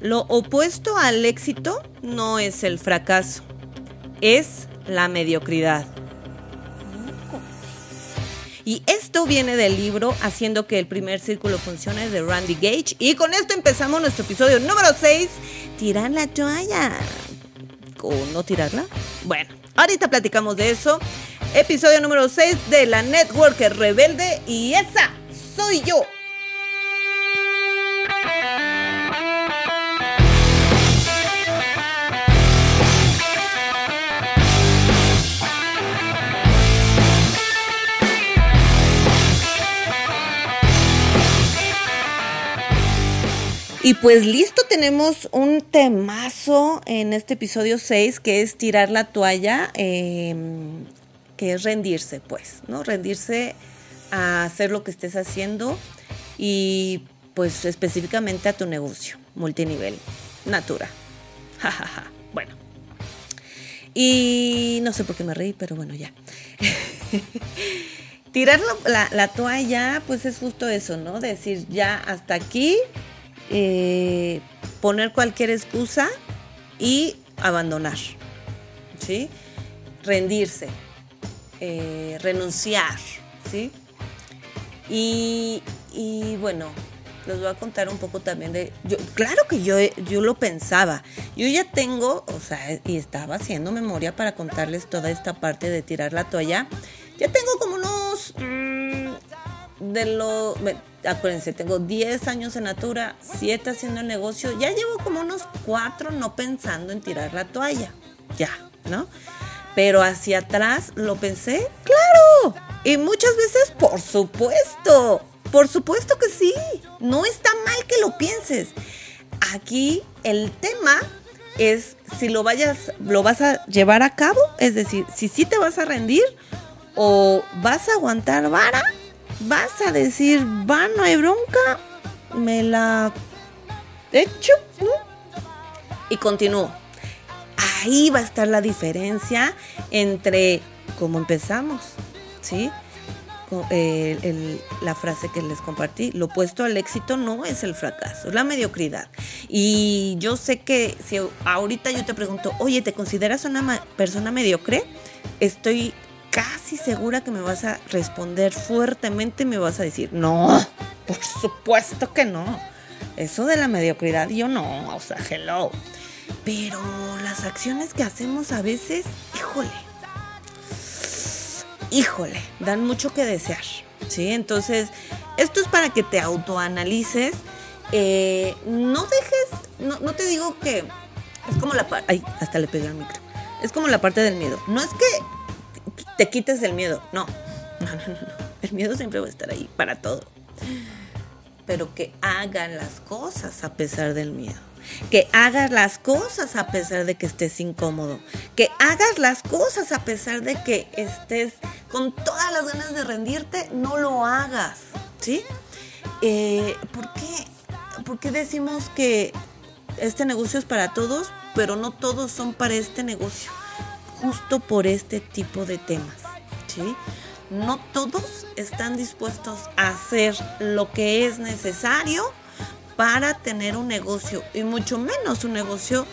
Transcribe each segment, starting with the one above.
Lo opuesto al éxito no es el fracaso, es la mediocridad. Y esto viene del libro Haciendo que el primer círculo funcione de Randy Gage. Y con esto empezamos nuestro episodio número 6. Tirar la toalla. ¿O no tirarla? Bueno, ahorita platicamos de eso. Episodio número 6 de la Network Rebelde. Y esa soy yo. Y pues listo, tenemos un temazo en este episodio 6 que es tirar la toalla, em, que es rendirse, pues, ¿no? Rendirse a hacer lo que estés haciendo y pues específicamente a tu negocio, multinivel, Natura. Jajaja. bueno. Y no sé por qué me reí, pero bueno, ya. Tirar la, la, toalla, pues es justo eso, ¿no? Decir, ya hasta aquí, eh, poner cualquier excusa y abandonar, ¿sí? Rendirse, eh, renunciar, ¿sí? Y, y, bueno, les voy a contar un poco también de... Yo, claro que yo, yo lo pensaba. Yo ya tengo, o sea, y estaba haciendo memoria para contarles toda esta parte de tirar la toalla. Ya tengo como unos... de lo acuérdense, tengo 10 años en Natura, 7 haciendo negocio, ya llevo como unos 4 no pensando en tirar la toalla, ya, ¿no? Pero hacia atrás lo pensé, claro, y muchas veces, por supuesto, por supuesto que sí, no está mal que lo pienses. Aquí el tema es si lo vayas, lo vas a llevar a cabo, es decir, si sí te vas a rendir o vas a aguantar vara vas a decir, va, no hay bronca, me la echo y continúo. Ahí va a estar la diferencia entre cómo empezamos, ¿sí? la frase que les compartí, lo opuesto al éxito no es el fracaso, es la mediocridad. Y yo sé que si ahorita yo te pregunto, oye, ¿te consideras una persona mediocre? Estoy casi segura que me vas a responder fuertemente me vas a decir, no, por supuesto que no. Eso de la mediocridad yo no, o sea, hello. Pero las acciones que hacemos a veces, híjole, híjole, dan mucho que desear. ¿sí? Entonces, esto es para que te autoanalices. Eh, no dejes, no, no, te digo que es como la parte, ay, hasta le pegué al micro. Es como la parte del miedo. No es que te quites el miedo. No. No, no, no, El miedo siempre va a estar ahí para todo. Pero que hagan las cosas a pesar del miedo. Que hagas las cosas a pesar de que estés incómodo. Que hagas las cosas a pesar de que estés con todas las ganas de rendirte. No lo hagas. ¿Sí? Eh, ¿por, qué? ¿Por qué decimos que este negocio es para todos, pero no todos son para este negocio? Justo por este tipo de temas. ¿sí? No todos están dispuestos a hacer lo que es necesario para tener un negocio y mucho menos un negocio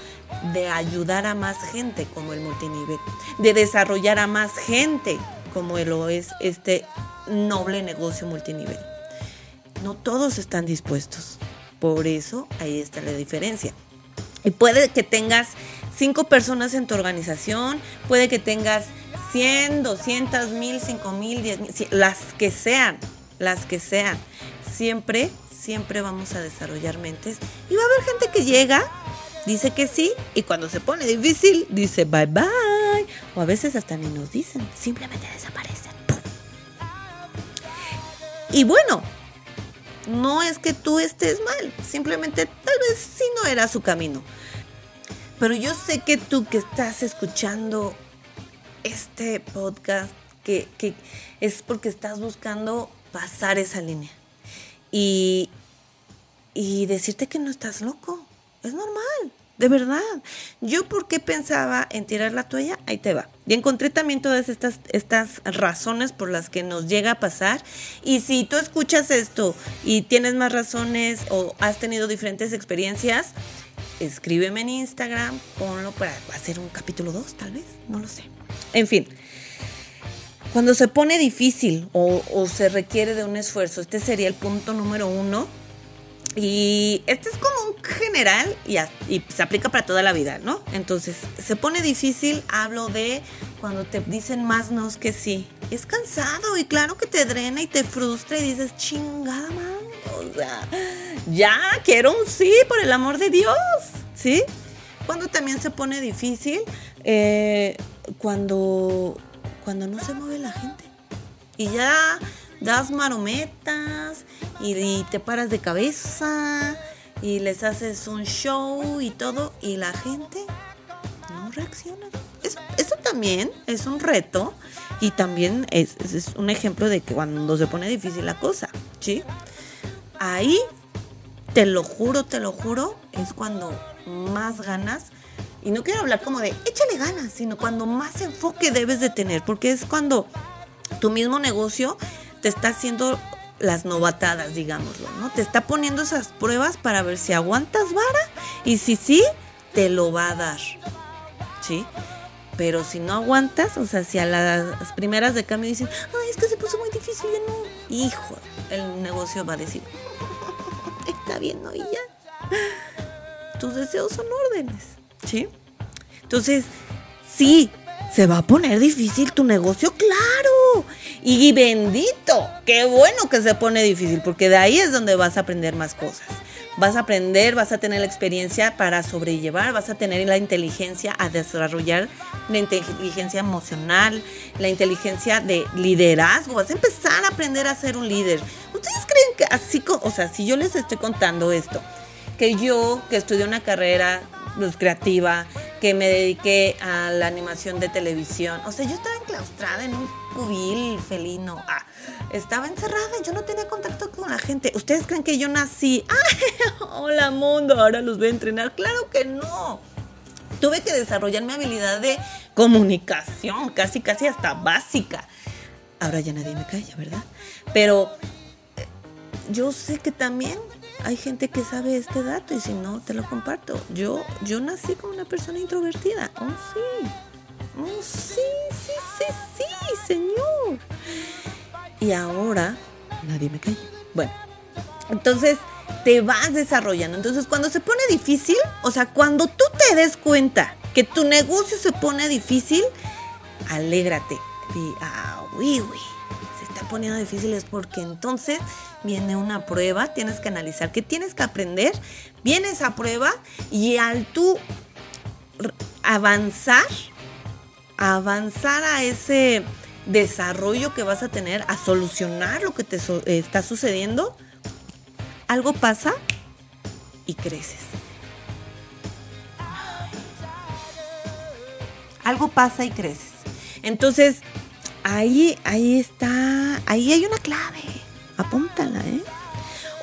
de ayudar a más gente como el multinivel, de desarrollar a más gente como lo es este noble negocio multinivel. No todos están dispuestos. Por eso ahí está la diferencia. Y puede que tengas cinco personas en tu organización, puede que tengas 100, 200, 1000, 5000, 10000, las que sean, las que sean. Siempre, siempre vamos a desarrollar mentes y va a haber gente que llega, dice que sí y cuando se pone difícil dice bye bye. O a veces hasta ni nos dicen, simplemente desaparecen. Y bueno, no es que tú estés mal, simplemente tal vez sí no era su camino. Pero yo sé que tú que estás escuchando este podcast, que, es porque estás buscando pasar esa línea. Y, y decirte que no estás loco. Es normal. De verdad. Yo por qué pensaba en tirar la toalla, ahí te va. Y encontré también todas estas, estas razones por las que nos llega a pasar. Y si tú escuchas esto y tienes más razones o has tenido diferentes experiencias, escríbeme en Instagram, ponlo para hacer un capítulo 2, tal vez, no lo sé. En fin, cuando se pone difícil o, o se requiere de un esfuerzo, este sería el punto número uno y este es como un general y, se aplica para toda la vida, ¿no? Entonces, se pone difícil, hablo de cuando te dicen más no que sí. Es cansado y claro que te drena y te frustra y dices, chingada man, o sea, ya quiero un sí, por el amor de Dios, ¿sí? Cuando también se pone difícil, eh, cuando, cuando no se mueve la gente. Y ya das marometas y, te paras de cabeza y les haces un show y todo y la gente no reacciona. Eso, también es un reto y también es, un ejemplo de que cuando se pone difícil la cosa, ¿sí? Ahí, te lo juro, te lo juro, es cuando más ganas y no quiero hablar como de échale ganas, sino cuando más enfoque debes de tener, porque es cuando tu mismo negocio te está haciendo las novatadas, digámoslo, ¿no? Te está poniendo esas pruebas para ver si aguantas vara y si sí, te lo va a dar, ¿sí? Pero si no aguantas, o sea, si a las primeras de cambio dicen, ay, es que se puso muy difícil, hijo, el negocio va a decir, está bien, ¿no? Y ya, tus deseos son órdenes, ¿sí? Entonces, sí, se va a poner difícil tu negocio, claro. Y bendito, qué bueno que se pone difícil, porque de ahí es donde vas a aprender más cosas. Vas a aprender, vas a tener la experiencia para sobrellevar, vas a tener la inteligencia a desarrollar la inteligencia emocional, la inteligencia de liderazgo. Vas a empezar a aprender a ser un líder. ¿Ustedes creen que así, o sea, si yo les estoy contando esto, que yo que estudié una carrera pues, creativa, que me dediqué a la animación de televisión. O sea, yo estaba enclaustrada en un cubil felino. Ah, estaba encerrada, yo no tenía contacto con la gente. ¿Ustedes creen que yo nací? hola mundo! Ahora los voy a entrenar. Claro que no. Tuve que desarrollar mi habilidad de comunicación, casi, casi hasta básica. Ahora ya nadie me calla, ¿verdad? Pero eh, yo sé que también hay gente que sabe este dato y si no, te lo comparto. Yo, yo nací como una persona introvertida. Oh, sí. Oh, sí, sí, sí, sí, señor. Y ahora nadie me cae. Bueno, entonces te vas desarrollando. Entonces, cuando se pone difícil, o sea, cuando tú te des cuenta que tu negocio se pone difícil, alégrate. Y, ah, uy, uy poniendo difíciles porque entonces viene una prueba, tienes que analizar qué tienes que aprender, viene esa prueba y al tú avanzar, avanzar a ese desarrollo que vas a tener, a solucionar lo que te está sucediendo, algo pasa y creces. Algo pasa y creces. Entonces, Ahí, ahí está, ahí hay una clave. Apúntala, ¿eh?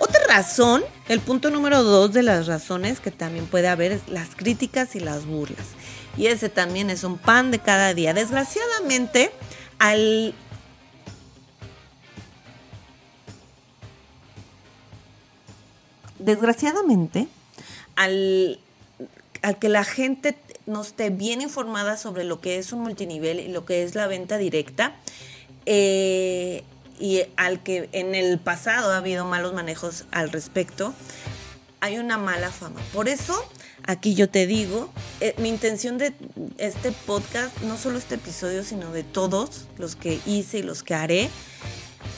Otra razón, el punto número dos de las razones que también puede haber es las críticas y las burlas. Y ese también es un pan de cada día. Desgraciadamente, al desgraciadamente, al, al, que la gente no esté bien informada sobre lo que es un multinivel y lo que es la venta directa. Eh, y al que en el pasado ha habido malos manejos al respecto, hay una mala fama. Por eso, aquí yo te digo, eh, mi intención de este podcast, no solo este episodio, sino de todos los que hice y los que haré,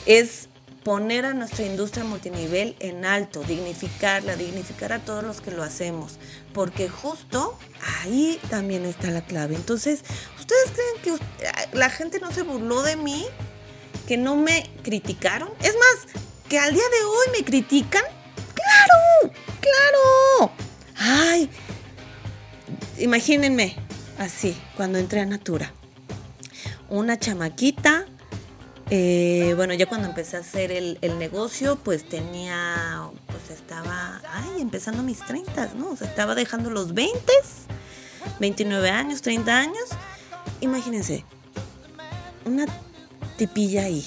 es poner a nuestra industria multinivel en alto, dignificarla, dignificar a todos los que lo hacemos, porque justo ahí también está la clave. Entonces, ¿ustedes creen que la gente no se burló de mí? ¿Que no me criticaron? Es más, que al día de hoy me critican. ¡Claro! ¡Claro! ¡Ay! Imagínense así, cuando entré a Natura. Una chamaquita eh, bueno, ya cuando empecé a hacer el, negocio, pues tenía, pues estaba, ay, empezando mis 30, ¿no? O sea, estaba dejando los 20, 29 años, 30 años. Imagínense, una tipilla ahí,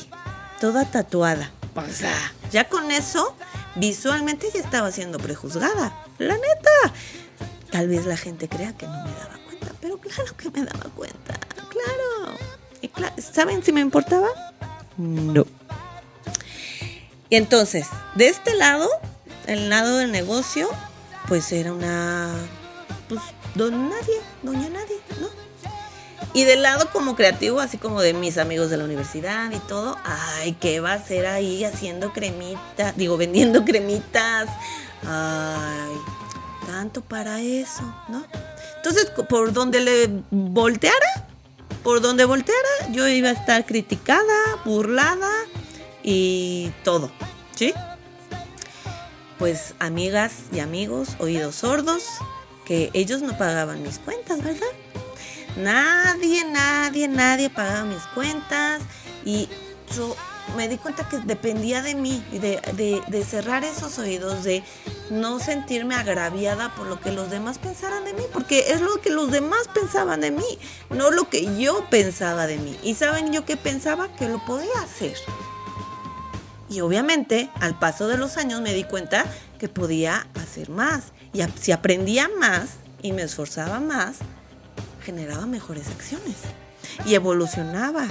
toda tatuada. O sea, ya con eso, visualmente ya estaba siendo prejuzgada. La neta. Tal vez la gente crea que no me daba cuenta, pero claro que me daba cuenta. Claro. ¿Saben si me importaba? No. Y entonces, de este lado, el lado del negocio, pues era una, pues, don nadie, doña nadie, ¿no? Y del lado como creativo, así como de mis amigos de la universidad y todo, ay, ¿qué va a hacer ahí haciendo cremitas? Digo, vendiendo cremitas. Ay, tanto para eso, ¿no? Entonces, por donde le volteara, por donde volteara, yo iba a estar criticada, burlada y todo, ¿sí? Pues amigas y amigos, oídos sordos, que ellos no pagaban mis cuentas, ¿verdad? Nadie, nadie, nadie pagaba mis cuentas y yo me di cuenta que dependía de mí, de, de, cerrar esos oídos, de no sentirme agraviada por lo que los demás pensaran de mí, porque es lo que los demás pensaban de mí, no lo que yo pensaba de mí. Y saben yo que pensaba que lo podía hacer. Y obviamente al paso de los años me di cuenta que podía hacer más. Y si aprendía más y me esforzaba más, generaba mejores acciones. Y evolucionaba.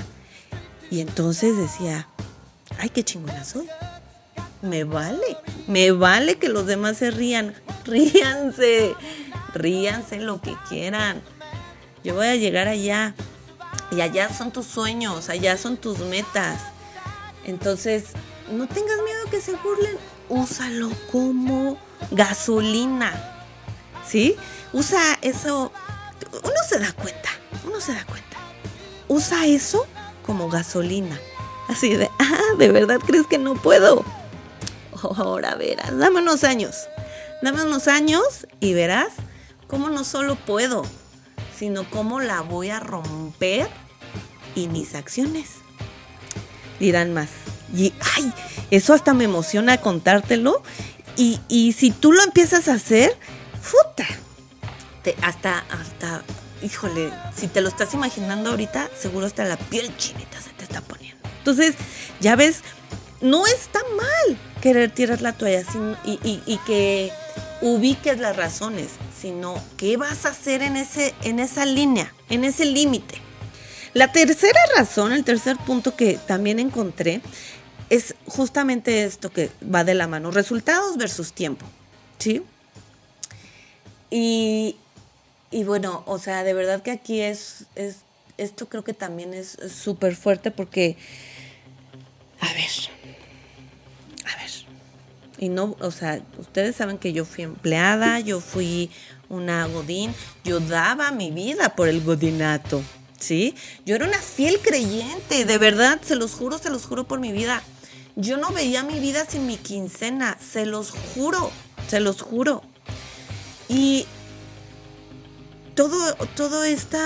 Y entonces decía, ay, qué chingona soy. Me vale, me vale que los demás se rían. Ríanse, ríanse lo que quieran. Yo voy a llegar allá. Y allá son tus sueños, allá son tus metas. Entonces, no tengas miedo que se burlen. Úsalo como gasolina. ¿Sí? Usa eso. Uno se da cuenta, uno se da cuenta. Usa eso como gasolina. Así de, ah, ¿de verdad crees que no puedo? ahora verás, dame unos años. Dame unos años y verás cómo no solo puedo, sino cómo la voy a romper y mis acciones. Dirán más. Y, ay, eso hasta me emociona contártelo. Y, y si tú lo empiezas a hacer, puta, te, hasta, hasta, híjole, si te lo estás imaginando ahorita, seguro hasta la piel chinita se te está poniendo. Entonces, ya ves, no está mal querer tirar la toalla y, que ubiques las razones, sino qué vas a hacer en, ese, en esa línea, en ese límite. La tercera razón, el tercer punto que también encontré, es justamente esto que va de la mano, resultados versus tiempo, ¿sí? Y, bueno, o sea, de verdad que aquí es, es esto creo que también es súper fuerte porque a ver. A ver. Y no, o sea, ustedes saben que yo fui empleada, yo fui una godín, yo daba mi vida por el godinato, ¿sí? Yo era una fiel creyente, de verdad, se los juro, se los juro por mi vida. Yo no veía mi vida sin mi quincena, se los juro, se los juro. Y todo, todo este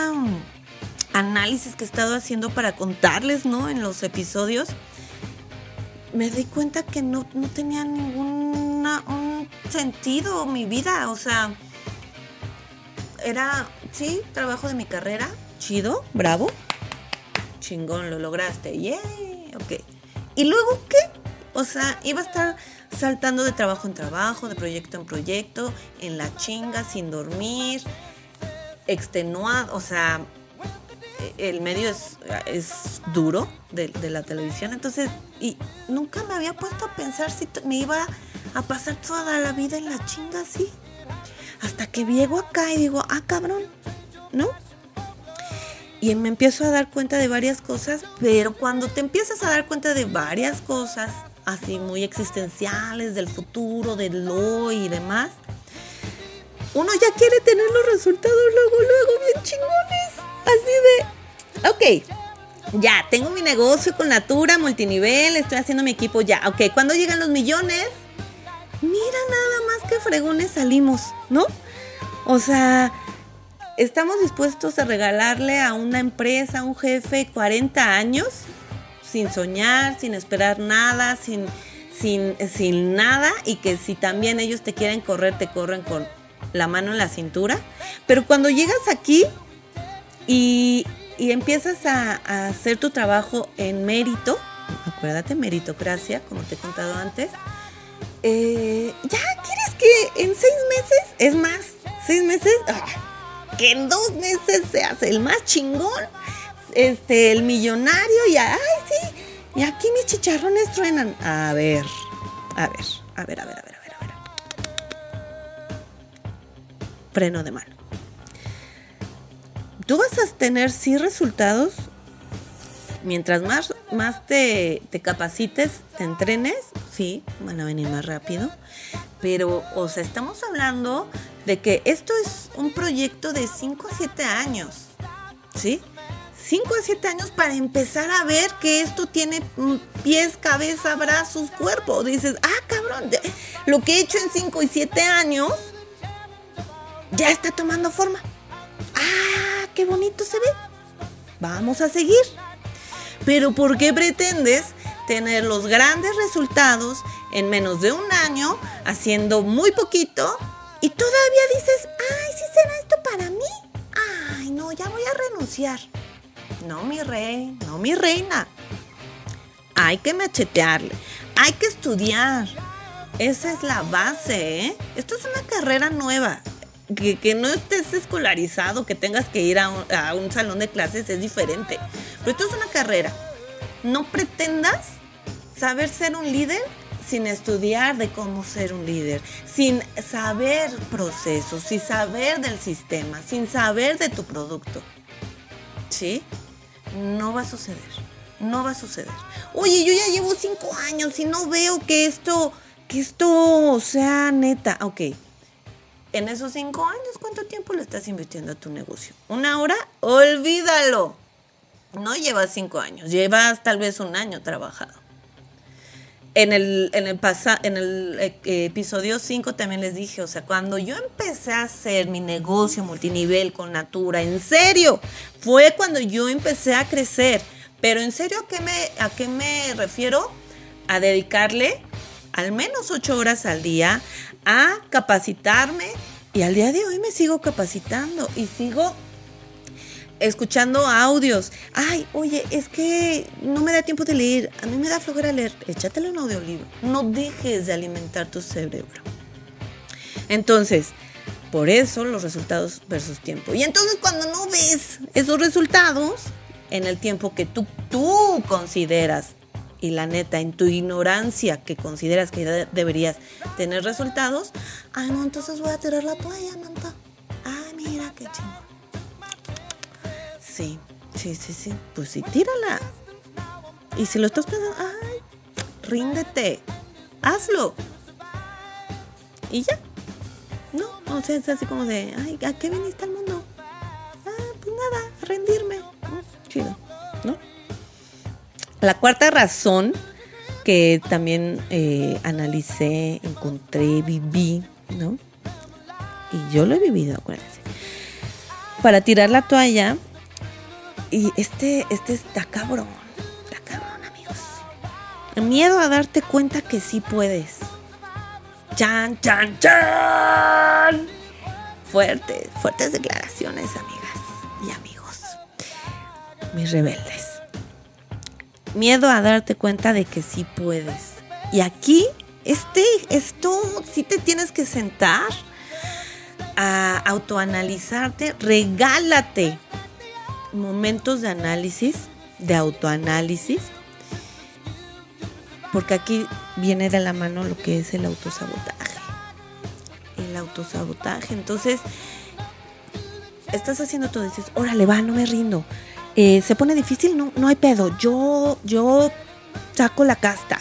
análisis que he estado haciendo para contarles, ¿no? En los episodios, me di cuenta que no, tenía ningún sentido mi vida. O sea, era, sí, trabajo de mi carrera, chido, bravo, chingón, lo lograste, yeah, ok. ¿Y luego qué? O sea, iba a estar saltando de trabajo en trabajo, de proyecto en proyecto, en la chinga, sin dormir, extenuado, o sea, el medio es, es duro de, la televisión, entonces, y nunca me había puesto a pensar si me iba a pasar toda la vida en la chinga así. Hasta que llego acá y digo, ah, cabrón, ¿no? Y me empiezo a dar cuenta de varias cosas, pero cuando te empiezas a dar cuenta de varias cosas, así muy existenciales, del futuro, del hoy y demás, uno ya quiere tener los resultados luego, luego, bien chingones. Así de, ok, ya, tengo mi negocio con Natura, multinivel, estoy haciendo mi equipo ya. Ok, cuando llegan los millones, mira nada más que fregones salimos, ¿no? O sea, estamos dispuestos a regalarle a una empresa, a un jefe, 40 años, sin soñar, sin esperar nada, sin, sin, sin nada y que si también ellos te quieren correr, te corren con la mano en la cintura. Pero cuando llegas aquí y, empiezas a, hacer tu trabajo en mérito, acuérdate, meritocracia, como te he contado antes, eh, ya quieres que en seis meses, es más, seis meses, ah, que en dos meses seas el más chingón, este, el millonario y, ay, sí, y aquí mis chicharrones truenan. A ver, a ver, a ver, a ver, a ver, a ver, a ver. Freno de mano. Tú vas a tener sí resultados mientras más, más te, te, capacites, te entrenes, sí, van a venir más rápido. Pero, o sea, estamos hablando de que esto es un proyecto de 5 a 7 años, ¿sí? 5 a 7 años para empezar a ver que esto tiene pies, cabeza, brazos, cuerpo. Dices, ah, cabrón, lo que he hecho en 5 y 7 años ya está tomando forma. Ah, qué bonito se ve. Vamos a seguir. Pero ¿por qué pretendes tener los grandes resultados en menos de un año haciendo muy poquito y todavía dices, ay, ¿sí será esto para mí? Ay, no, ya voy a renunciar. No, mi rey, no, mi reina. Hay que machetearle, hay que estudiar. Esa es la base, ¿eh? Esto es una carrera nueva. Que, no estés escolarizado, que tengas que ir a un, salón de clases es diferente. Pero esto es una carrera. No pretendas saber ser un líder sin estudiar de cómo ser un líder, sin saber procesos, sin saber del sistema, sin saber de tu producto. ¿Sí? No va a suceder. No va a suceder. Oye, yo ya llevo cinco años y no veo que esto, que esto sea neta. Ok. En esos cinco años, ¿cuánto tiempo le estás invirtiendo a tu negocio? ¿Una hora? Olvídalo. No llevas cinco años, llevas tal vez un año trabajado. En el, en el, en el eh, episodio 5 también les dije, o sea, cuando yo empecé a hacer mi negocio multinivel con Natura, en serio, fue cuando yo empecé a crecer. Pero en serio, ¿a qué me, a qué me refiero? A dedicarle al menos ocho horas al día a capacitarme y al día de hoy me sigo capacitando y sigo escuchando audios. Ay, oye, es que no me da tiempo de leer. A mí me da flojera leer. Échatelo un audiolibro. No dejes de alimentar tu cerebro. Entonces, por eso los resultados versus tiempo. Y entonces cuando no ves esos resultados en el tiempo que tú, tú consideras, y la neta, en tu ignorancia que consideras que deberías tener resultados, ay no, entonces voy a tirar la toalla, manta. Ay, mira qué chingón. Sí, sí, sí, sí. Pues sí, tírala. Y si lo estás pensando, ay, ríndete. Hazlo. Y ya. No, o sea, es así como de, ay, ¿a qué viniste al mundo? Ah, pues nada, a rendirme. La cuarta razón que también eh, analicé, encontré, viví, ¿no? Y yo lo he vivido, acuérdense. Para tirar la toalla y este, este está cabrón, está cabrón, amigos. Miedo a darte cuenta que sí puedes. Chan, chan, chan. Fuertes, fuertes declaraciones, amigas y amigos. Mis rebeldes. Miedo a darte cuenta de que sí puedes. Y aquí, este, esto, sí te tienes que sentar a autoanalizarte, regálate momentos de análisis, de autoanálisis, porque aquí viene de la mano lo que es el autosabotaje. El autosabotaje. Entonces, estás haciendo todo, dices, órale, va, no me rindo. Eh, se pone difícil, no, no hay pedo. Yo, yo saco la casta.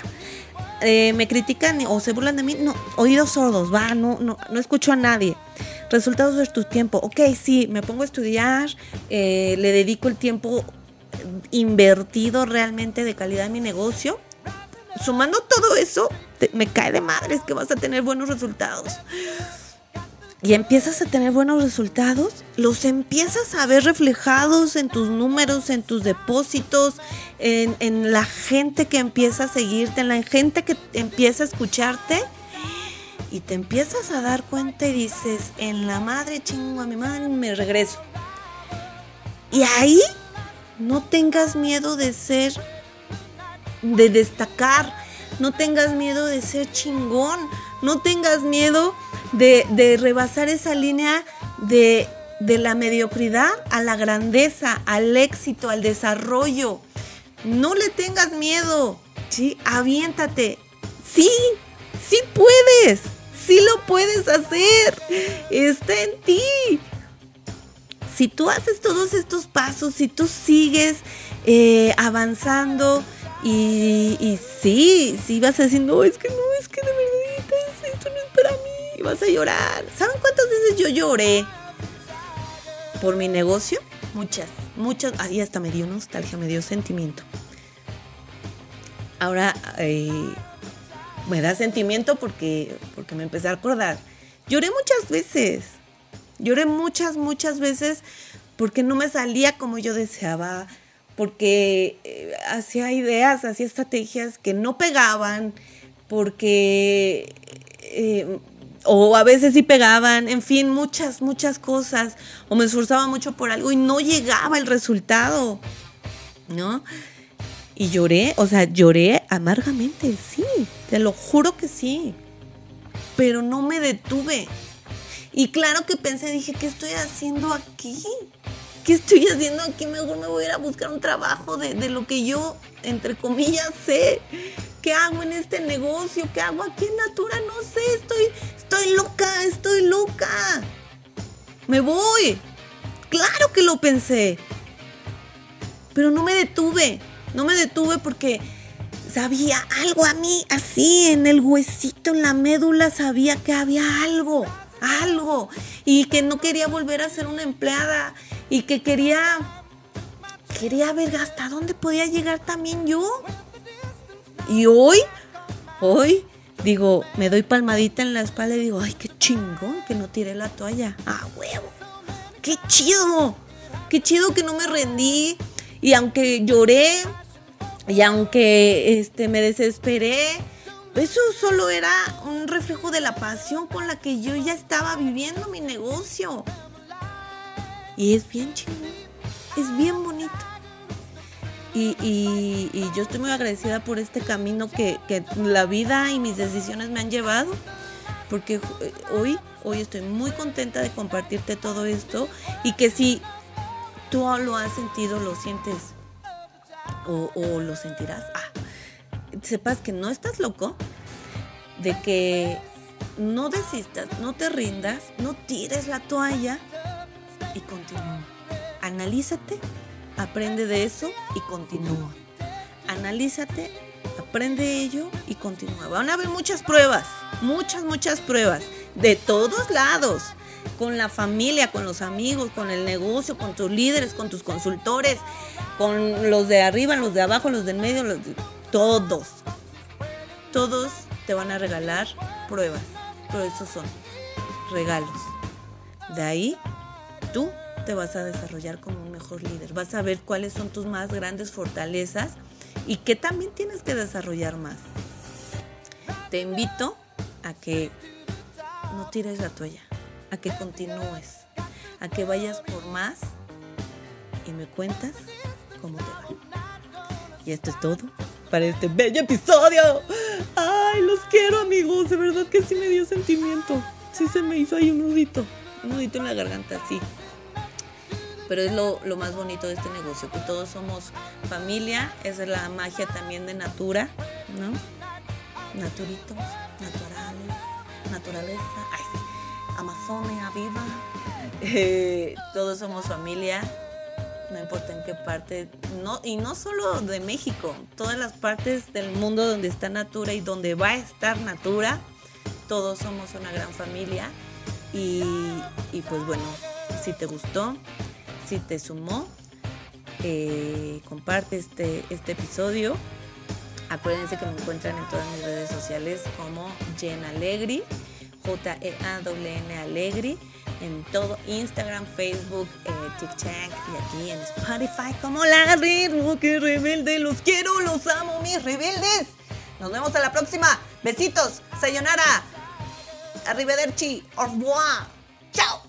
Eh, me critican o se burlan de mí, no, oídos sordos, va, no, no, no escucho a nadie. Resultados de tu tiempo, ok, sí, me pongo a estudiar, eh, le dedico el tiempo invertido realmente de calidad en mi negocio. Sumando todo eso, me cae de madres que vas a tener buenos resultados. Y empiezas a tener buenos resultados, los empiezas a ver reflejados en tus números, en tus depósitos, en, la gente que empieza a seguirte, en la gente que empieza a escucharte. Y te empiezas a dar cuenta y dices, en la madre chingo a mi madre, me regreso. Y ahí no tengas miedo de ser, de destacar, no tengas miedo de ser chingón, no tengas miedo de, rebasar esa línea de, de la mediocridad a la grandeza, al éxito, al desarrollo. No le tengas miedo, ¿sí? Aviéntate. Sí, sí puedes, sí lo puedes hacer. Está en ti. Si tú haces todos estos pasos, si tú sigues eh, avanzando y, y, sí, sí vas a decir, no, es que no, vas a llorar. ¿Saben cuántas veces yo lloré por mi negocio? Muchas, muchas. Ahí hasta me dio nostalgia, me dio sentimiento. Ahora eh, me da sentimiento porque, porque me empecé a acordar. Lloré muchas veces. Lloré muchas, muchas veces porque no me salía como yo deseaba, porque eh, hacía ideas, hacía estrategias que no pegaban, porque eh, o a veces sí pegaban, en fin, muchas, muchas cosas, o me esforzaba mucho por algo y no llegaba el resultado, ¿no? Y lloré, o sea, lloré amargamente, sí, te lo juro que sí, pero no me detuve. Y claro que pensé, dije, ¿qué estoy haciendo aquí? ¿Qué estoy haciendo aquí? Mejor me voy a ir a buscar un trabajo de, de lo que yo, entre comillas, sé. ¿Qué hago en este negocio? ¿Qué hago aquí en Natura? No sé, estoy, estoy loca, estoy loca. Me voy. Claro que lo pensé. Pero no me detuve. No me detuve porque sabía algo a mí, así en el huesito, en la médula, sabía que había algo, algo. Y que no quería volver a ser una empleada. Y que quería, quería ver hasta dónde podía llegar también yo. Y hoy, hoy, digo, me doy palmadita en la espalda y digo, ay, qué chingón que no tiré la toalla. ¡Ah, huevo! ¡Qué chido! ¡Qué chido que no me rendí! Y aunque lloré, y aunque este, me desesperé, eso solo era un reflejo de la pasión con la que yo ya estaba viviendo mi negocio. Y es bien chingón, es bien bonito. Y, yo estoy muy agradecida por este camino que, la vida y mis decisiones me han llevado, porque eh, hoy, hoy estoy muy contenta de compartirte todo esto y que si tú lo has sentido, lo sientes o, o lo sentirás, ah, sepas que no estás loco, de que no desistas, no te rindas, no tires la toalla y continúa. Analízate aprende de eso y continúa. Analízate, aprende ello y continúa. Van a haber muchas pruebas, muchas, muchas pruebas, de todos lados, con la familia, con los amigos, con el negocio, con tus líderes, con tus consultores, con los de arriba, los de abajo, los del medio, todos. Todos te van a regalar pruebas, pero esos son regalos. De ahí, tú te vas a desarrollar como un mejor líder. Vas a ver cuáles son tus más grandes fortalezas y qué también tienes que desarrollar más. Te invito a que no tires la toalla, a que continúes, a que vayas por más y me cuentas cómo te va. Y esto es todo para este bello episodio. Ay, los quiero amigos, de verdad que sí me dio sentimiento. Sí se me hizo ahí un nudito, un nudito en la garganta, sí pero es lo, más bonito de este negocio, que todos somos familia, es la magia también de Natura, ¿no? Naturitos, naturales, naturaleza, Amazonia viva, eh, todos somos familia, no importa en qué parte, no, y no solo de México, todas las partes del mundo donde está Natura y donde va a estar Natura, todos somos una gran familia y, y pues bueno, si te gustó, si te sumó, eh, comparte este, este episodio. Acuérdense que me encuentran en todas mis redes sociales como Jen Alegri, J-E-A-N Alegri en todo Instagram, Facebook, eh, TikTok y aquí en Spotify como la que rebelde. Los quiero, los amo, mis rebeldes. Nos vemos a la próxima. Besitos, sayonara, arrivederci, au revoir. Chao.